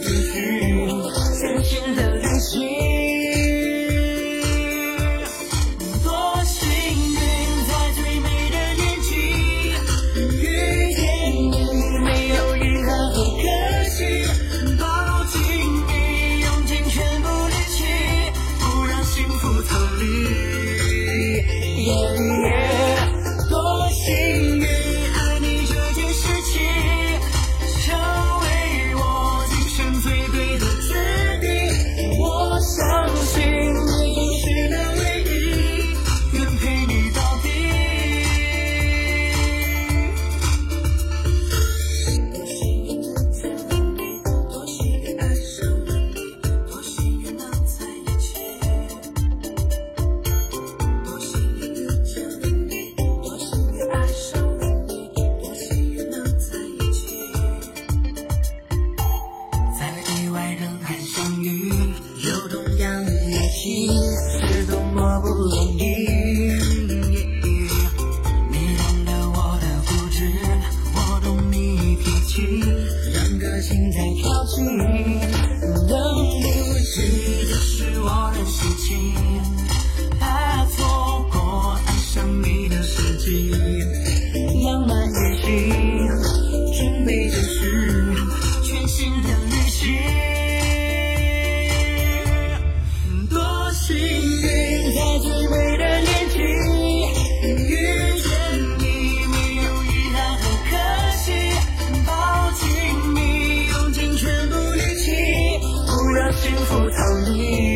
继续从前的旅行，多幸运在最美的年纪遇见你。没有任何可可惜，抱紧你，用尽全部力气，不让幸福逃离。心在靠近逃离